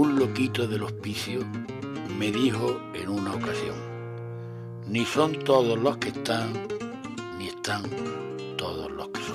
Un loquito del hospicio me dijo en una ocasión, ni son todos los que están, ni están todos los que son.